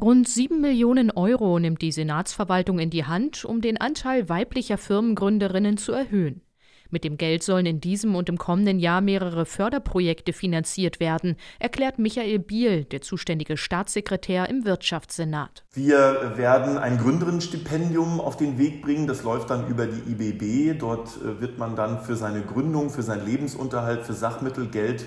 Rund 7 Millionen Euro nimmt die Senatsverwaltung in die Hand, um den Anteil weiblicher Firmengründerinnen zu erhöhen. Mit dem Geld sollen in diesem und im kommenden Jahr mehrere Förderprojekte finanziert werden, erklärt Michael Biel, der zuständige Staatssekretär im Wirtschaftssenat. Wir werden ein Gründerinnenstipendium auf den Weg bringen. Das läuft dann über die IBB. Dort äh, wird man dann für seine Gründung, für seinen Lebensunterhalt, für Sachmittel Geld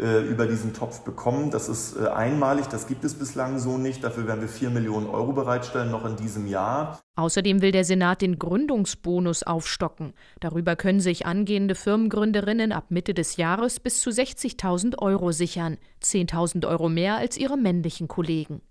äh, über diesen Topf bekommen. Das ist äh, einmalig, das gibt es bislang so nicht. Dafür werden wir 4 Millionen Euro bereitstellen, noch in diesem Jahr. Außerdem will der Senat den Gründungsbonus aufstocken. Darüber können sich angehende Firmengründerinnen ab Mitte des Jahres bis zu 60.000 Euro sichern, 10.000 Euro mehr als ihre männlichen Kollegen.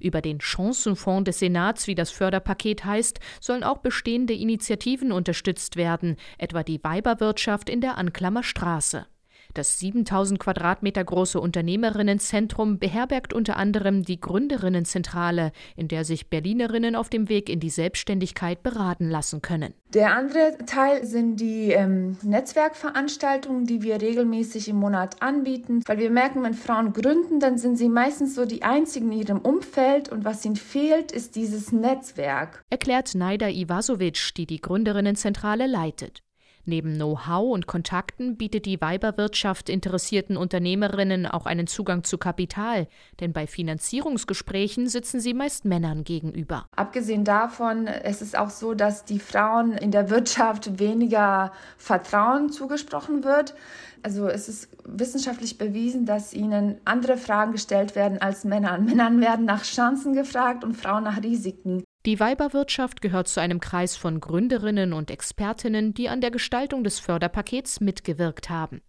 Über den Chancenfonds des Senats, wie das Förderpaket heißt, sollen auch bestehende Initiativen unterstützt werden, etwa die Weiberwirtschaft in der Anklammer Straße. Das 7000 Quadratmeter große Unternehmerinnenzentrum beherbergt unter anderem die Gründerinnenzentrale, in der sich Berlinerinnen auf dem Weg in die Selbstständigkeit beraten lassen können. Der andere Teil sind die ähm, Netzwerkveranstaltungen, die wir regelmäßig im Monat anbieten, weil wir merken, wenn Frauen gründen, dann sind sie meistens so die einzigen in ihrem Umfeld und was ihnen fehlt, ist dieses Netzwerk. Erklärt Naida Ivasovic, die die Gründerinnenzentrale leitet. Neben Know-how und Kontakten bietet die Weiberwirtschaft interessierten Unternehmerinnen auch einen Zugang zu Kapital, denn bei Finanzierungsgesprächen sitzen sie meist Männern gegenüber. Abgesehen davon ist es auch so, dass die Frauen in der Wirtschaft weniger Vertrauen zugesprochen wird. Also es ist wissenschaftlich bewiesen, dass ihnen andere Fragen gestellt werden als Männern. Männern werden nach Chancen gefragt und Frauen nach Risiken. Die Weiberwirtschaft gehört zu einem Kreis von Gründerinnen und Expertinnen, die an der Gestaltung des Förderpakets mitgewirkt haben.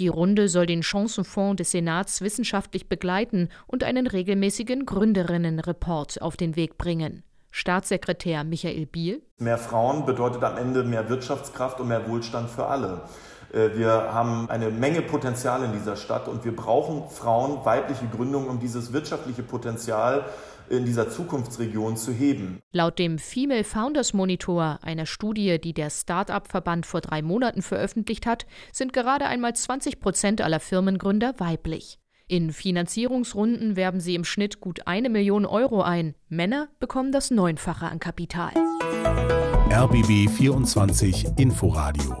Die Runde soll den Chancenfonds des Senats wissenschaftlich begleiten und einen regelmäßigen Gründerinnenreport auf den Weg bringen. Staatssekretär Michael Biel. Mehr Frauen bedeutet am Ende mehr Wirtschaftskraft und mehr Wohlstand für alle. Äh, wir haben eine Menge Potenzial in dieser Stadt und wir brauchen Frauen, weibliche Gründungen, um dieses wirtschaftliche Potenzial in dieser Zukunftsregion zu heben. Laut dem Female Founders Monitor, einer Studie, die der Start-up-Verband vor drei Monaten veröffentlicht hat, sind gerade einmal 20 Prozent aller Firmengründer weiblich. In Finanzierungsrunden werben sie im Schnitt gut eine Million Euro ein. Männer bekommen das Neunfache an Kapital. RBB 24 Inforadio